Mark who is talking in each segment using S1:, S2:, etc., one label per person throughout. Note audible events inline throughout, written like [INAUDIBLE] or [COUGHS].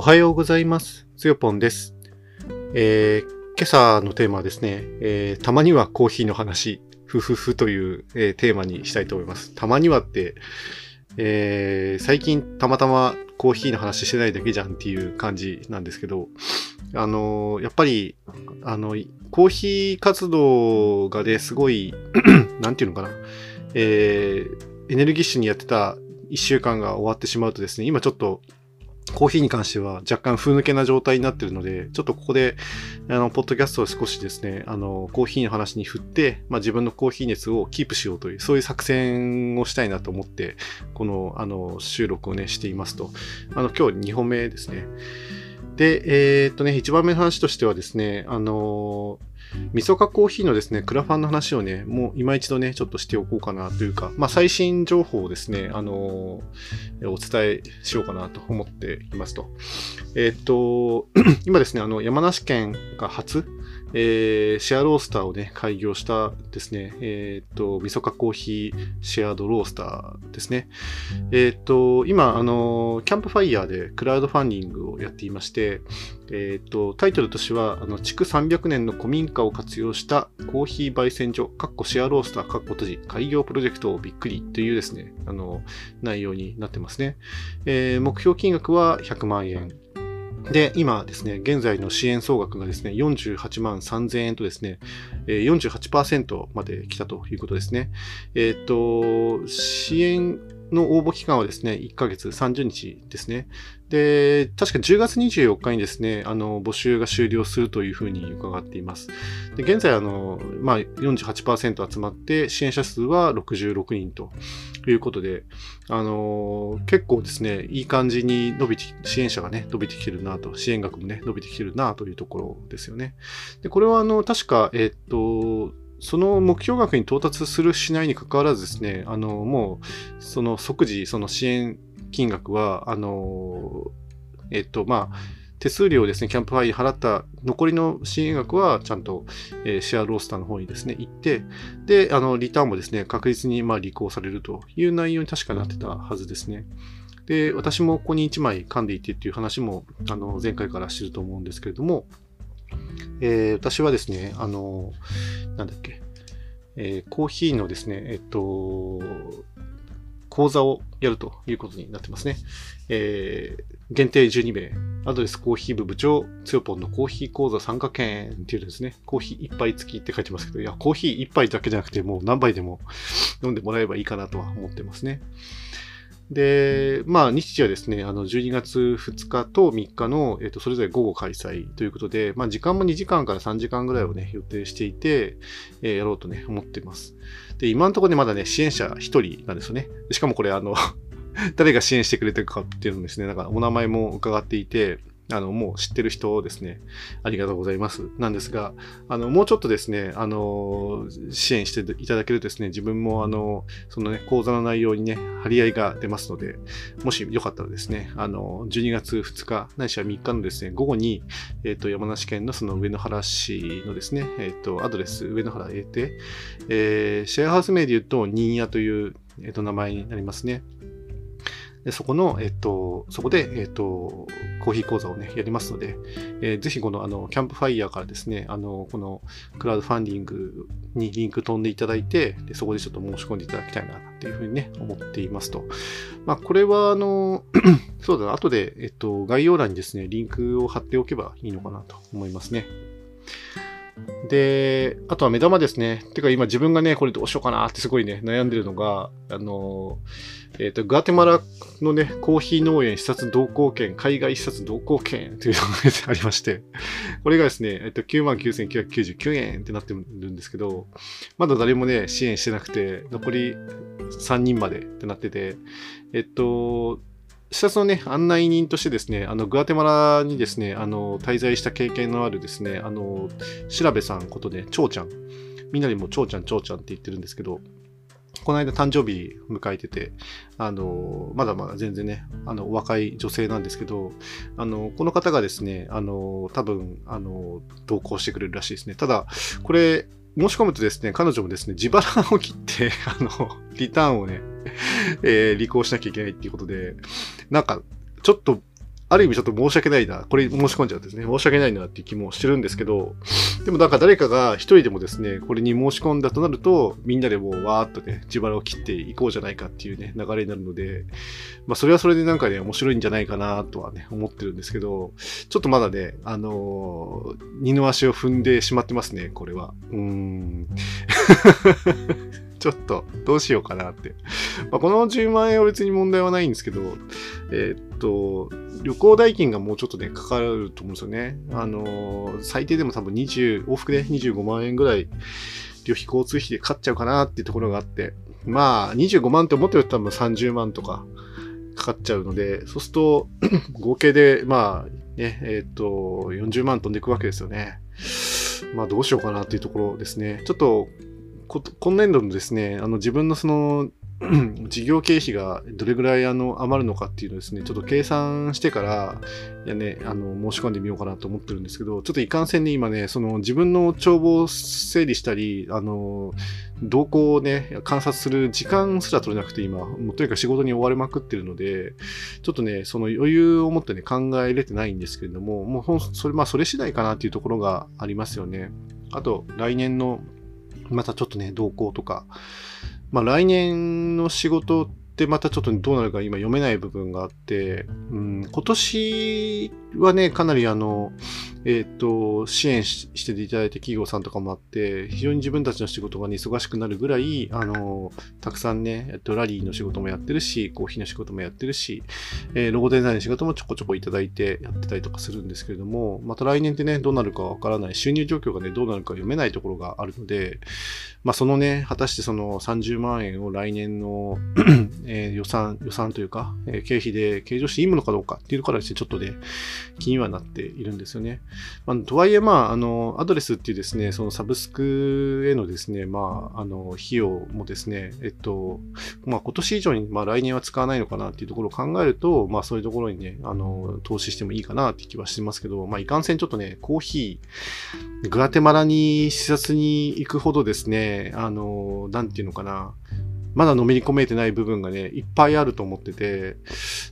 S1: おはようございます。つよぽんです。えー今朝のテーマはですね、えーたまにはコーヒーの話、ふふふという、えーテーマにしたいと思います。たまにはって、えー最近たまたまコーヒーの話してないだけじゃんっていう感じなんですけど、あのやっぱり、あの、コーヒー活動がね、すごい、[CLEARS THROAT] なんていうのかな、えーエネルギッシュにやってた1週間が終わってしまうとですね、今ちょっとコーヒーに関しては若干風抜けな状態になってるので、ちょっとここで、あの、ポッドキャストを少しですね、あの、コーヒーの話に振って、まあ自分のコーヒー熱をキープしようという、そういう作戦をしたいなと思って、この、あの、収録をね、していますと。あの、今日2本目ですね。で、えーっとね、1番目の話としてはですね、あのみそかコーヒーのですね、クラファンの話をね、もう今一度ね、ちょっとしておこうかなというか、まあ最新情報をですね、あのお伝えしようかなと思っていますと。えーっと、[CLEARS THROAT] 今ですね、あの、山梨県が初、えーシェアロースターをね、開業したですね、えーっと、みそかコーヒーシェアドロースターですね。えーっと、今、あの、キャンプファイヤーでクラウドファンディングをやっていまして、えっと、タイトルとしては、あの、築300年の古民家を活用したコーヒー焙煎所、かっこシェアロースター、かっこ閉じ、開業プロジェクトをびっくりというですね、あの、内容になってますね。えー目標金額は100万円。で、今ですね、現在の支援総額がですね、48万3000円とですね、48%まで来たということですね。えっ、と、支援の応募期間はですね、1ヶ月30日ですね。で、確か10月24日にですね、あの、募集が終了するというふうに伺っています。で、現在、あの、まあ、48%集まって、支援者数は66人とということで、あの、結構ですね、いい感じに伸びて、支援者がね、伸びてきてるなと、支援額もね、伸びてきてるなというところですよね。で、これは、あの、確か、えっと、その目標額に到達するしないにかかわらずですね、あの、もう、その即時、その支援金額は、あの、えっと、まあ、手数料ですね、キャンプファイヤー払った残りの支援額はちゃんと、えーシェアロースターの方にですね、行って、で、あの、リターンもですね、確実にまあ履行されるという内容に確かなってたはずですね。で、私もここに1枚噛んでいてっていう話も、あの、前回からしてると思うんですけれども、えー私はですね、あの、なんだっけ、えーコーヒーのですね、えっと、講座をやるということになってますね。えー限定12名、アドレスコーヒー部部長、つよぽんのコーヒー講座参加券っていうですね、コーヒー一杯付きって書いてますけど、いや、コーヒー一杯だけじゃなくて、もう何杯でも飲んでもらえばいいかなとは思ってますね。で、まあ、日時はですね、あの、12月2日と3日の、えっ、と、それぞれ午後開催ということで、まあ、時間も2時間から3時間ぐらいをね、予定していて、えーやろうとね、思ってます。で、今のところね、まだね、支援者1人なんですよね。しかもこれ、あの、[LAUGHS] 誰が支援してくれてるかっていうのですね、なんかお名前も伺っていて、あの、もう知ってる人ですね。ありがとうございます。なんですが、あの、もうちょっとですね、あの、支援していただけるとですね、自分もあの、そのね、講座の内容にね、張り合いが出ますので、もしよかったらですね、あの、12月2日、ないしは3日のですね、午後に、えっ、と、山梨県のその上野原市のですね、えっ、と、アドレス、上野原 A 邸、えーシェアハウス名で言うと、ニーヤという、えっ、と、名前になりますね。でそこの、えっと、そこで、えっと、コーヒー講座をね、やりますので、えーぜひこの、あの、キャンプファイヤーからですね、あの、このクラウドファンディングにリンク飛んでいただいて、でそこでちょっと申し込んでいただきたいな、っていうふうにね、思っていますと。まあ、これは、あの、[CLEARS THROAT] そうだな、後で、えっと、概要欄にですね、リンクを貼っておけばいいのかなと思いますね。で、あとは目玉ですね。てか今自分がね、これどうしようかなってすごいね、悩んでるのが、あの、えっ、と、グアテマラのね、コーヒー農園視察同行券、海外視察同行券というのが [LAUGHS] ありまして、これがですね、えっ、と、99,999円ってなってるんですけど、まだ誰もね、支援してなくて、残り3人までってなってて、えっと、視察のね、案内人としてですね、あの、グアテマラにですね、あの、滞在した経験のあるですね、あの、調べさんことで、蝶ちゃん。みんなにも蝶ちゃん、蝶ちゃんって言ってるんですけど、この間誕生日迎えてて、あの、まだまだ全然ね、あの、お若い女性なんですけど、あの、この方がですね、あの、多分、あの、同行してくれるらしいですね。ただ、これ、申し込むとですね、彼女もですね、自腹を切って、[LAUGHS] あの、リターンをね、えー履行しなきゃいけないっていうことで、なんか、ちょっと、ある意味ちょっと申し訳ないな。これ申し込んじゃうんですね。申し訳ないなっていう気もしてるんですけど、でもなんか誰かが一人でもですね、これに申し込んだとなると、みんなでもうわーっとね、自腹を切っていこうじゃないかっていうね、流れになるので、まあそれはそれでなんかね、面白いんじゃないかなとはね、思ってるんですけど、ちょっとまだね、あのー、二の足を踏んでしまってますね、これは。うーん。[LAUGHS] ちょっと、どうしようかなって。まあ、この10万円は別に問題はないんですけど、えー、っと、旅行代金がもうちょっとね、かかると思うんですよね。あのー、最低でも多分20、往復で25万円ぐらい、旅費交通費で買っちゃうかなっていうところがあって、まあ、25万って思ってると多分30万とかかかっちゃうので、そうすると、[CLEARS THROAT] 合計で、まあ、ね、えっ、と、40万飛んでいくわけですよね。まあ、どうしようかなっていうところですね。ちょっと、今年度のですね、あの自分のその事業経費がどれぐらいあの余るのかっていうのをですね、ちょっと計算してから、いやね、あの、申し込んでみようかなと思ってるんですけど、ちょっといかんせんね、今ね、その自分の帳簿を整理したり、あの、動向をね、観察する時間すら取れなくて今、もうとにかく仕事に追われまくってるので、ちょっとね、その余裕を持ってね、考えれてないんですけれども、もうそれ、まあそれ次第かなっていうところがありますよね。あと、来年のまたちょっとね、動向とか、まあ来年の仕事ってまたちょっとどうなるか今読めない部分があって、うん、今年はね、かなりあの、えっ、ー、と、支援していただいて企業さんとかもあって、非常に自分たちの仕事が、ね、忙しくなるぐらい、あの、たくさんね、えっと、ラリーの仕事もやってるし、コーヒーの仕事もやってるし、えー、ロゴデザインの仕事もちょこちょこいただいてやってたりとかするんですけれども、また来年ってね、どうなるかわからない、収入状況がね、どうなるか読めないところがあるので、まあ、そのね、果たしてその30万円を来年の [CLEARS THROAT] えー、予算、予算というか、えー、経費で計上していいものかどうかっていうからして、ちょっとね、気にはなっているんですよね。まあ、とはいえ、まあ、あの、アドレスっていうですね、そのサブスクへのですね、まあ、あの、費用もですね、えっと、まあ、今年以上に、まあ、来年は使わないのかなっていうところを考えると、まあ、そういうところにね、あの、投資してもいいかなって気はしてますけど、まあ、いかんせんちょっとね、コーヒー、グアテマラに視察に行くほどですね、あの、なんていうのかな、まだのめり込めてない部分がね、いっぱいあると思ってて、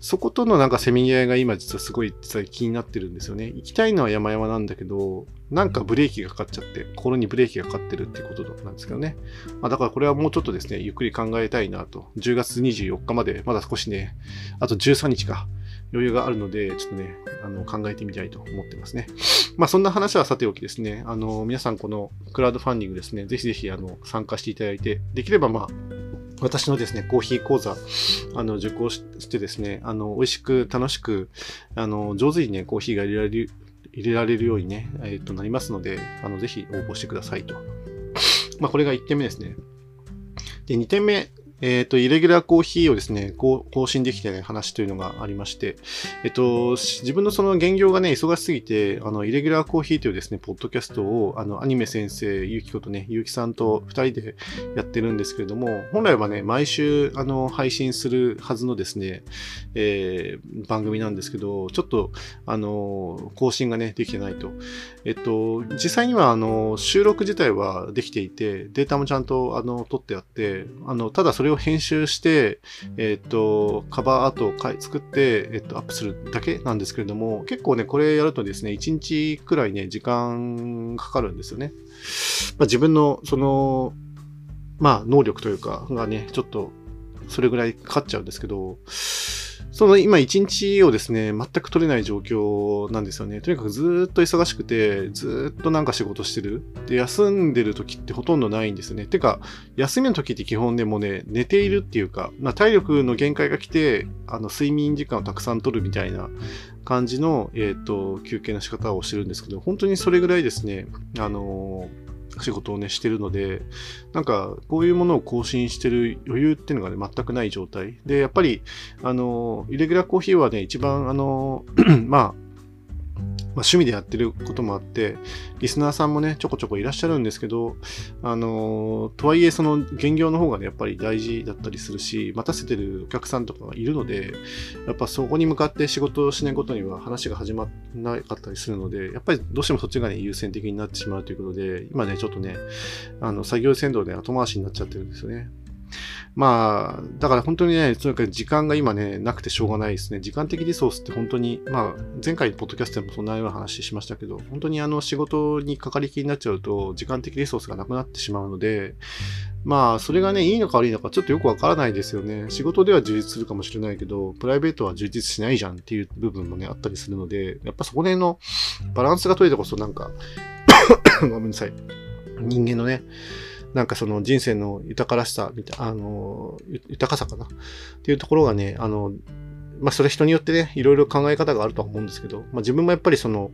S1: そことのなんかせめぎ合いが今実はすごい実は気になってるんですよね。行きたいのは山々なんだけど、なんかブレーキがかかっちゃって、心にブレーキがかかってるってことなんですけどね。まあ、だからこれはもうちょっとですね、ゆっくり考えたいなと。10月24日まで、まだ少しね、あと13日か。余裕があるので、ちょっとね、あの、考えてみたいと思ってますね。まあ、そんな話はさておきですね、あの、皆さんこのクラウドファンディングですね、ぜひぜひ、あの、参加していただいて、できればまあ、私のですね、コーヒー講座、あの、受講してですね、あの、美味しく楽しく、あの、上手にね、コーヒーが入れられる、入れられるようにね、えっ、と、なりますので、あの、ぜひ応募してくださいと。まあ、これが1点目ですね。で、2点目えっ、ー、と、イレギュラーコーヒーをですね、こう更新できてない話というのがありまして、えっ、と、自分のその現業がね、忙しすぎて、あの、イレギュラーコーヒーというですね、ポッドキャストを、あの、アニメ先生、ゆうきことね、ゆうきさんと二人でやってるんですけれども、本来はね、毎週、あの、配信するはずのですね、えー、番組なんですけど、ちょっと、あの、更新がね、できてないと。えっと、実際には、あの、収録自体はできていて、データもちゃんと、あの、取ってあって、あの、ただそれれを編集して、えっと、カバーアートを作って、えっと、アップするだけなんですけれども、結構ね、これやるとですね、1日くらいね、時間かかるんですよね。まあ、自分の、その、まあ、能力というか、がね、ちょっと、それぐらいかかっちゃうんですけど、その今一日をですね、全く取れない状況なんですよね。とにかくずっと忙しくて、ずっとなんか仕事してる。で、休んでる時ってほとんどないんですよね。てか、休みの時って基本でもね、寝ているっていうか、まあ、体力の限界が来て、あの、睡眠時間をたくさん取るみたいな感じの、えっ、ー、と、休憩の仕方をしてるんですけど、本当にそれぐらいですね、あのー仕事をね、してるので、なんか、こういうものを更新してる余裕っていうのがね、全くない状態。で、やっぱり、あの、イレギュラーコーヒーはね、一番、あの、[CLEARS THROAT] まあ、まあ、趣味でやってることもあって、リスナーさんもね、ちょこちょこいらっしゃるんですけど、あのとはいえ、その、現業の方がね、やっぱり大事だったりするし、待たせてるお客さんとかがいるので、やっぱそこに向かって仕事をしないことには話が始まらなかったりするので、やっぱりどうしてもそっちがね、優先的になってしまうということで、今ね、ちょっとね、あの、作業先導で後回しになっちゃってるんですよね。まあ、だから本当にね、とにかく時間が今ね、なくてしょうがないですね。時間的リソースって本当に、まあ、前回ポッドキャストでもそんなような話しましたけど、本当にあの仕事にかかりきりになっちゃうと、時間的リソースがなくなってしまうので、まあ、それがね、いいのか悪いのかちょっとよくわからないですよね。仕事では充実するかもしれないけど、プライベートは充実しないじゃんっていう部分もね、あったりするので、やっぱそこら辺のバランスが取れてこそなんか [COUGHS] ごめんなさい。人間のね、なんかその人生の豊からしさ、あの、豊かさかなっていうところがね、あの、まあそれ人によってね、いろいろ考え方があるとは思うんですけど、まあ自分もやっぱりその、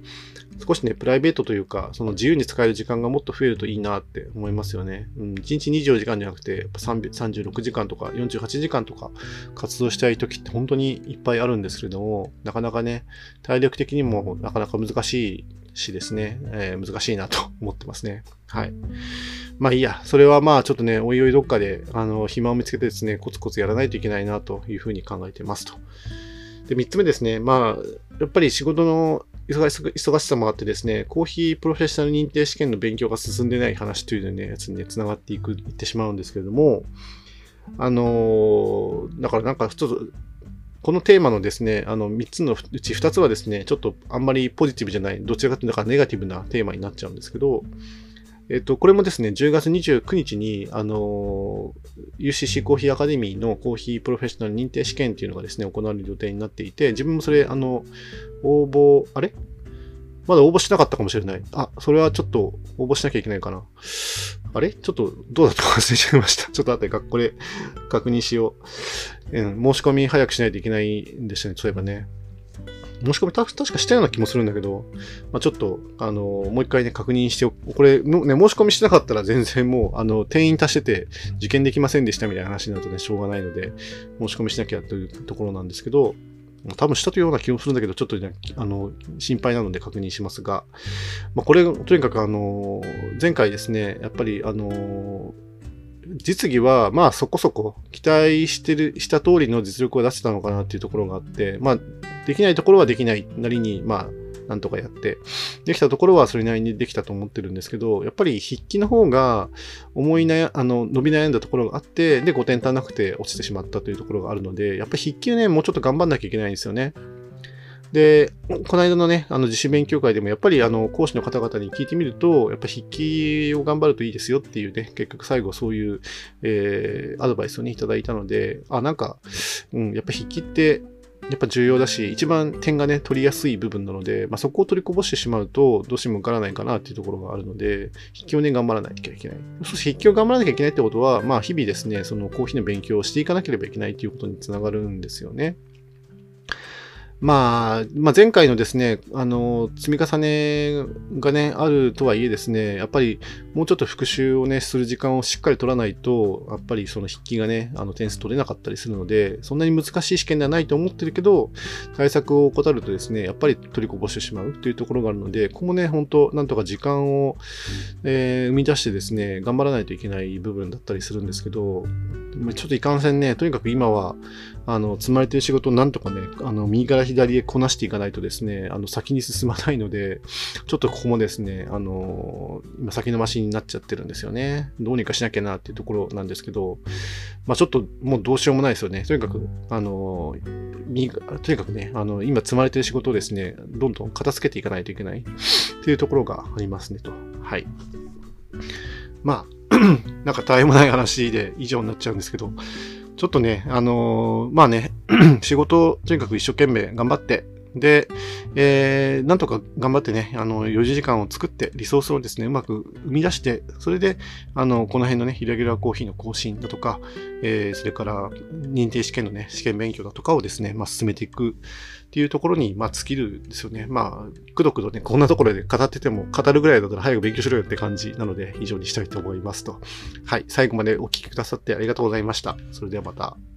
S1: 少しね、プライベートというか、その自由に使える時間がもっと増えるといいなって思いますよね。うん、1日24時間じゃなくて、やっぱ36時間とか48時間とか活動したい時って本当にいっぱいあるんですけれども、なかなかね、体力的にもなかなか難しいしですね、えー、難しいなと思ってますね。はい。まあいいや、それはまあちょっとね、おいおいどっかで、あの、暇を見つけてですね、コツコツやらないといけないなというふうに考えてますと。で、三つ目ですね、まあ、やっぱり仕事の忙しさもあってですね、コーヒープロフェッショナル認定試験の勉強が進んでない話というね、やつにね、繋がっていく、いってしまうんですけれども、あのー、だからなんかちょっと、このテーマのですね、あの3つのうち2つはですね、ちょっとあんまりポジティブじゃない、どちらかというとネガティブなテーマになっちゃうんですけど、えっと、これもですね、10月29日に、あの、UCC コーヒーアカデミーのコーヒープロフェッショナル認定試験っていうのがですね、行われる予定になっていて、自分もそれ、あの、応募、あれ？まだ応募しなかったかもしれない。あ、それはちょっと応募しなきゃいけないかな。あれ？ちょっとどうだったか忘れちゃいました。[LAUGHS] ちょっと後でこれ確認しよう。うん、申し込み早くしないといけないんですよね、そういえばね。申し込みた確かしたような気もするんだけど、まあ、ちょっと、あの、もう一回ね、確認しておこれ、ね、申し込みしてなかったら全然もう、あの、定員足してて、受験できませんでしたみたいな話になるとね、しょうがないので、申し込みしなきゃというところなんですけど、多分したというような気もするんだけど、ちょっとね、あの、心配なので確認しますが、まあ、これ、とにかくあの、前回ですね、やっぱりあの、実技は、まあそこそこ期待してる、した通りの実力を出せたのかなっていうところがあって、まあ、できないところはできないなりに、まあ、なんとかやって、できたところはそれなりにできたと思ってるんですけど、やっぱり筆記の方が思い悩、あの、伸び悩んだところがあって、で、5点足らなくて落ちてしまったというところがあるので、やっぱり筆記ね、もうちょっと頑張んなきゃいけないんですよね。で、この間のね、あの自主勉強会でもやっぱりあの講師の方々に聞いてみると、やっぱ筆記を頑張るといいですよっていうね、結局最後そういう、えー、アドバイスをね、いただいたので、あ、なんか、うん、やっぱ筆記ってやっぱ重要だし、一番点がね、取りやすい部分なので、まあ、そこを取りこぼしてしまうと、どうしても受からないかなっていうところがあるので、筆記をね、頑張らなきゃいけない。そして筆記を頑張らなきゃいけないってことは、まあ、日々ですね、そのコーヒーの勉強をしていかなければいけないということにつながるんですよね。まあ、まあ、前回のですね、あの、積み重ねがね、あるとはいえですね、やっぱりもうちょっと復習をね、する時間をしっかり取らないと、やっぱりその筆記がね、あの点数取れなかったりするので、そんなに難しい試験ではないと思ってるけど、対策を怠るとですね、やっぱり取りこぼしてしまうというところがあるので、ここもね、本当なんとか時間を、えー、生み出してですね、頑張らないといけない部分だったりするんですけど、ちょっといかんせんね、とにかく今は、あの、積まれてる仕事をなんとかね、あの、右から左へこなしていかないとですね、あの、先に進まないので、ちょっとここもですね、あの、今先延ばしになっちゃってるんですよね。どうにかしなきゃなっていうところなんですけど、まあちょっともうどうしようもないですよね。とにかく、あの、右とにかくね、あの、今積まれてる仕事をですね、どんどん片付けていかないといけないっていうところがありますねと。はい。まあ、[CLEARS THROAT] なんか大変もない話で以上になっちゃうんですけど、ちょっとね、あのー、まあね、[CLEARS THROAT] 仕事とにかく一生懸命頑張って、で、えー、なんとか頑張ってね、あの、4時間を作って、リソースをですね、うまく生み出して、それで、あの、この辺のね、イレギュラーコーヒーの更新だとか、えー、それから認定試験のね、試験勉強だとかをですね、まあ、進めていくっていうところに、まあ、尽きるんですよね。まあ、くどくどね、こんなところで語ってても、語るぐらいだったら早く勉強しろよって感じなので、以上にしたいと思いますと。はい、最後までお聴きくださってありがとうございました。それではまた。